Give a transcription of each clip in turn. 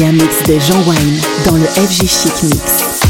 Écoutez un mix de Jean Wayne dans le FG Chic Mix.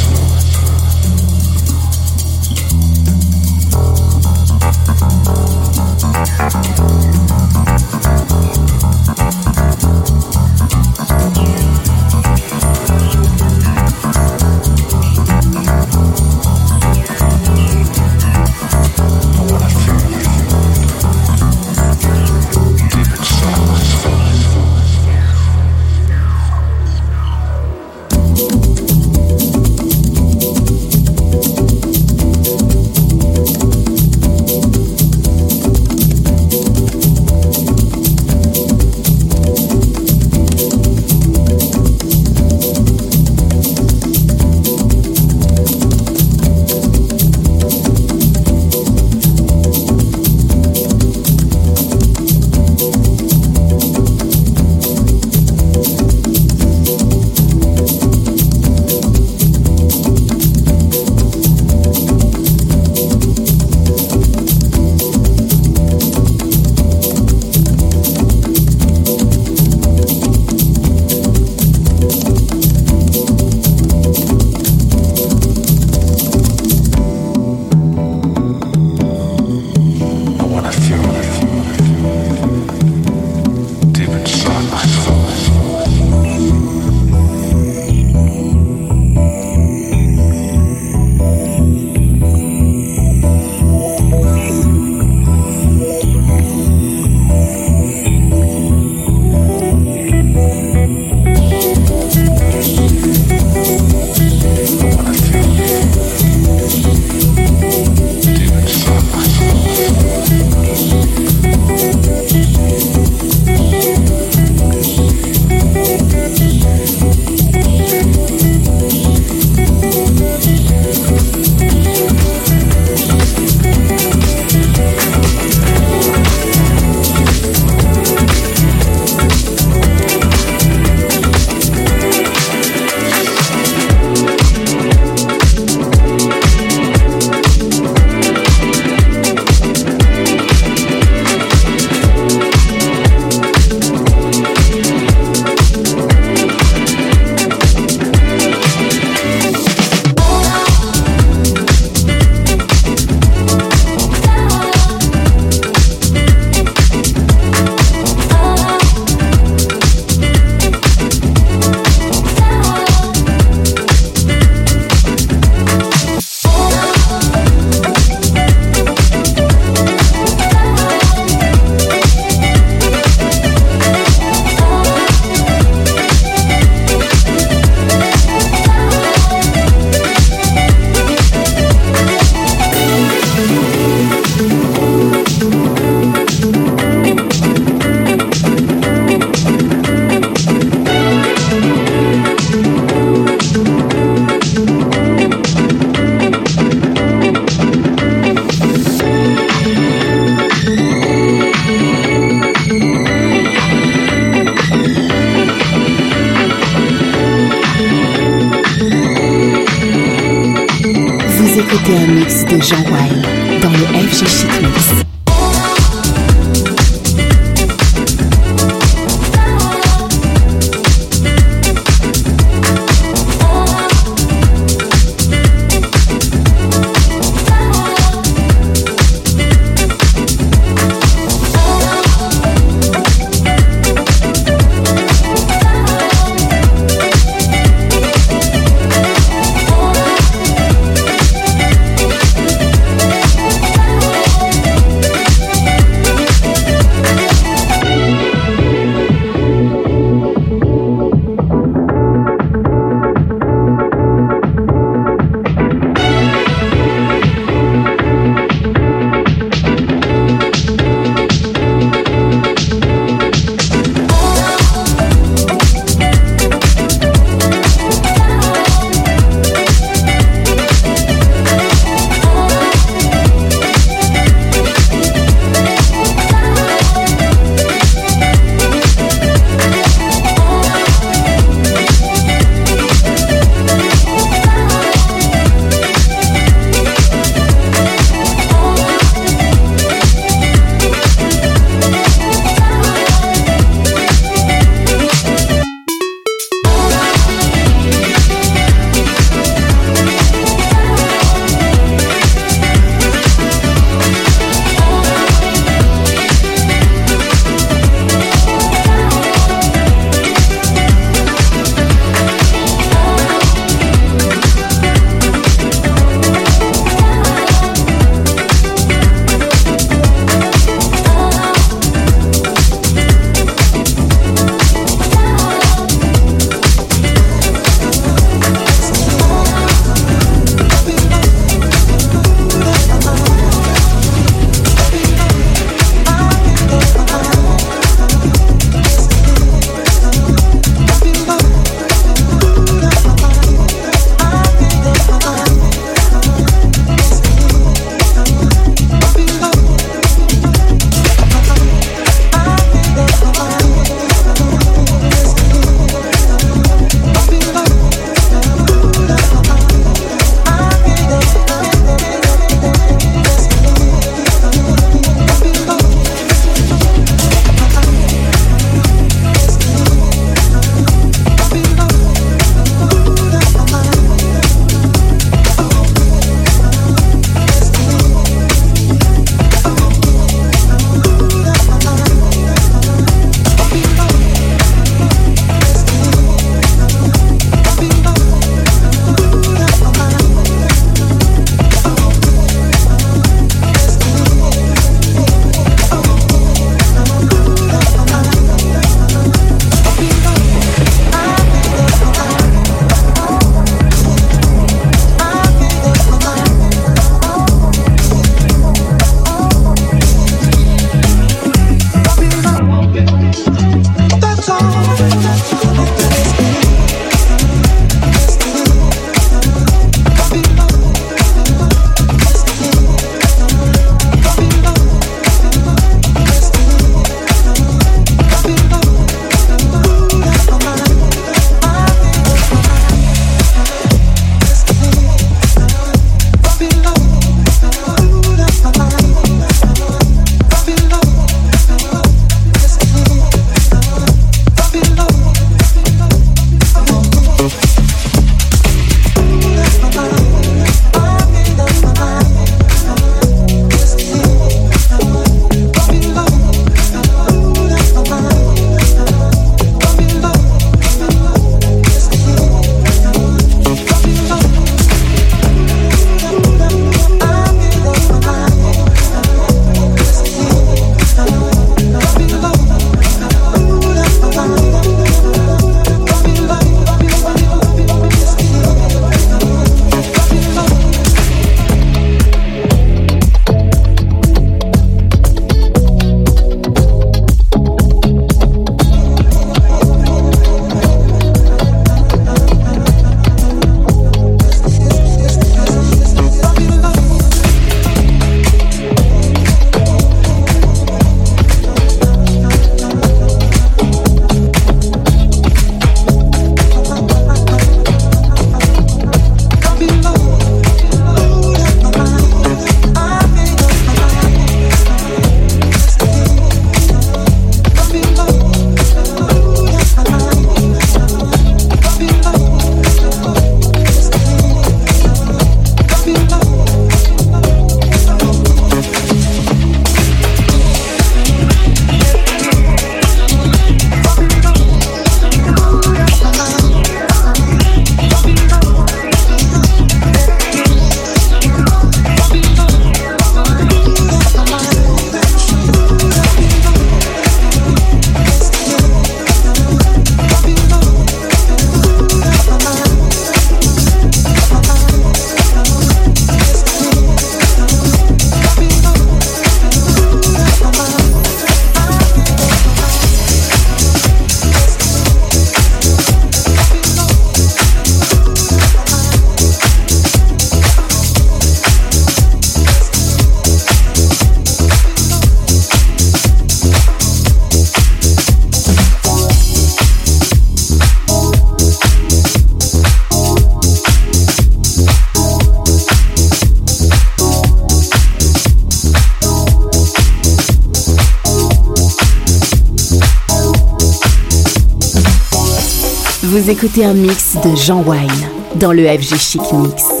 Vous écoutez un mix de Jean Wine dans le FG Chic Mix.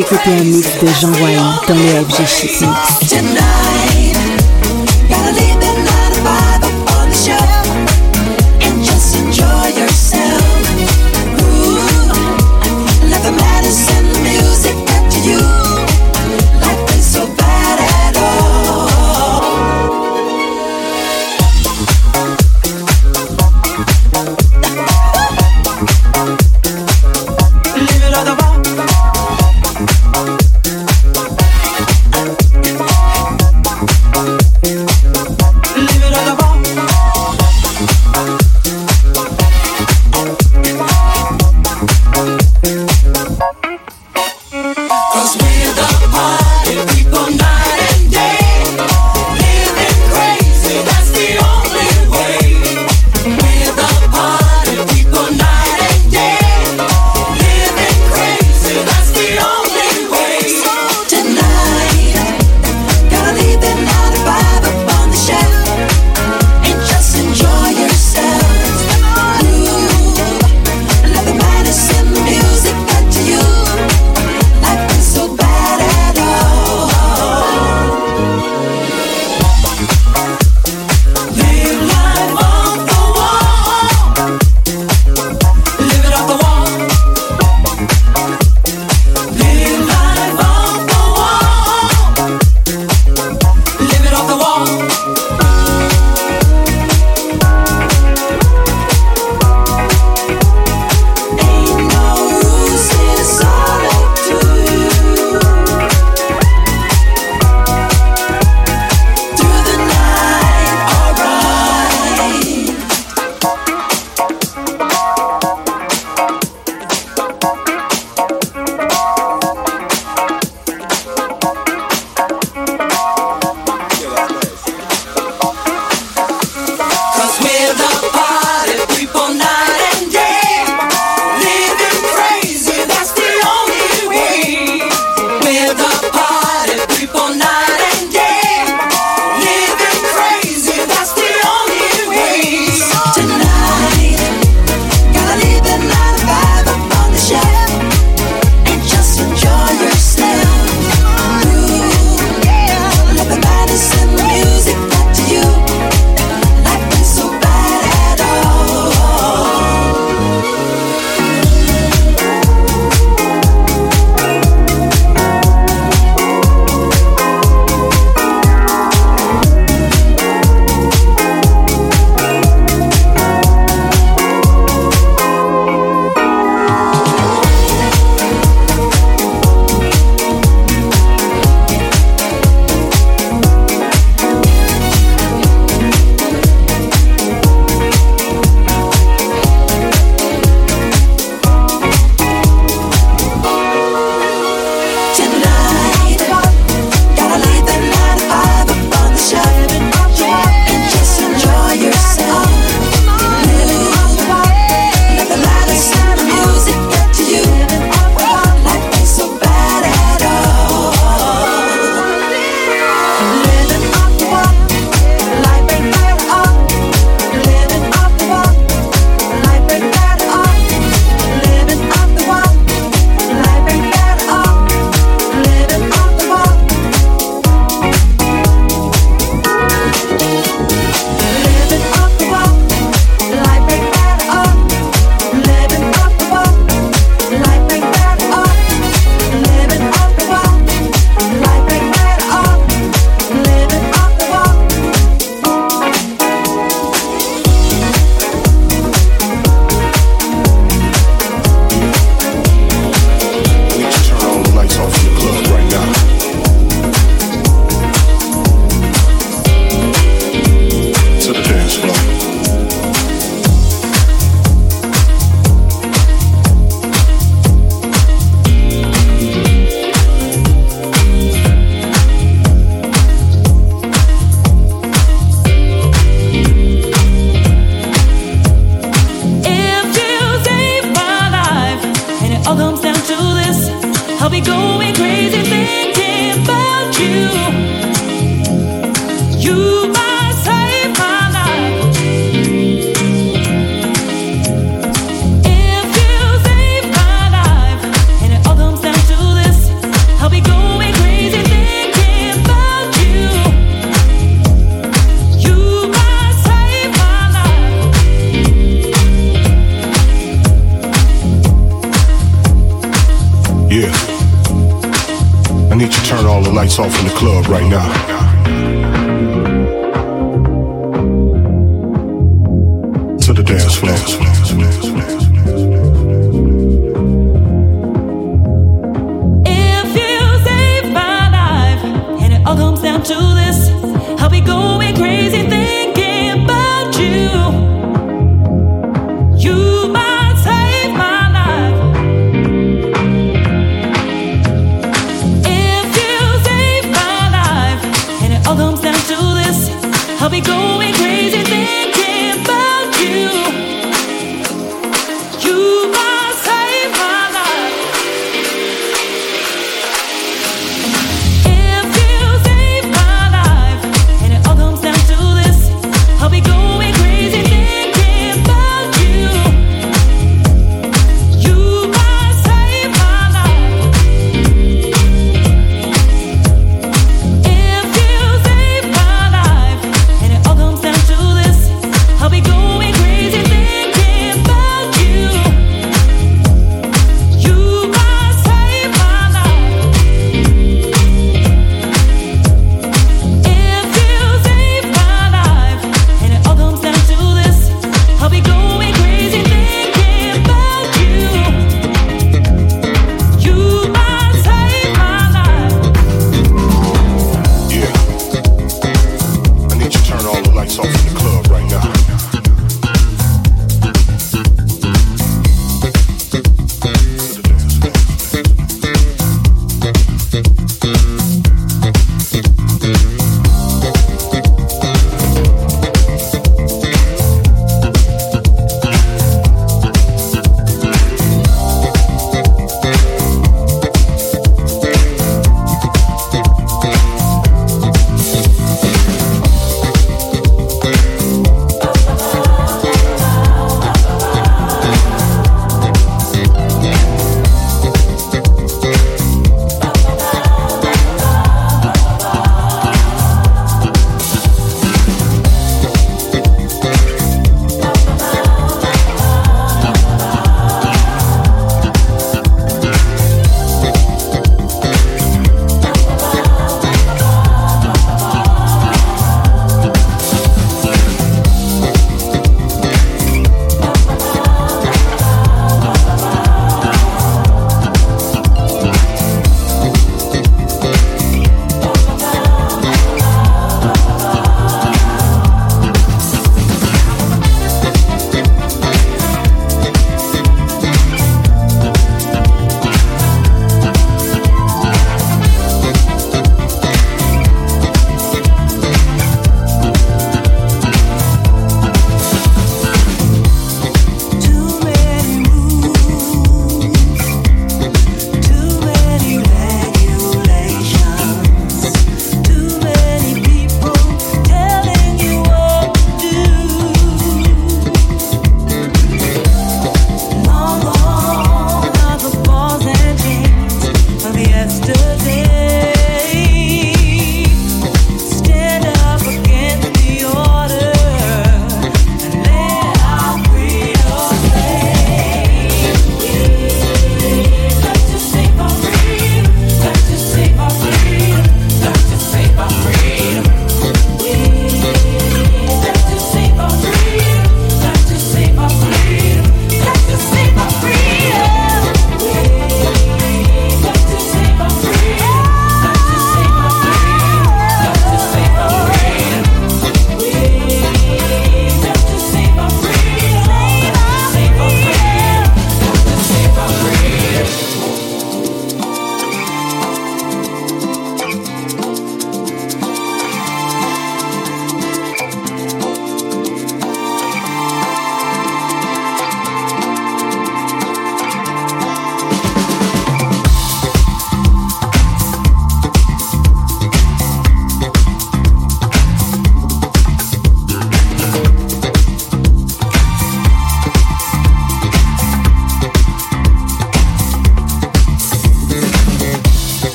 Écoutez un mix de Jean Wayne dans le FG Chic Mix.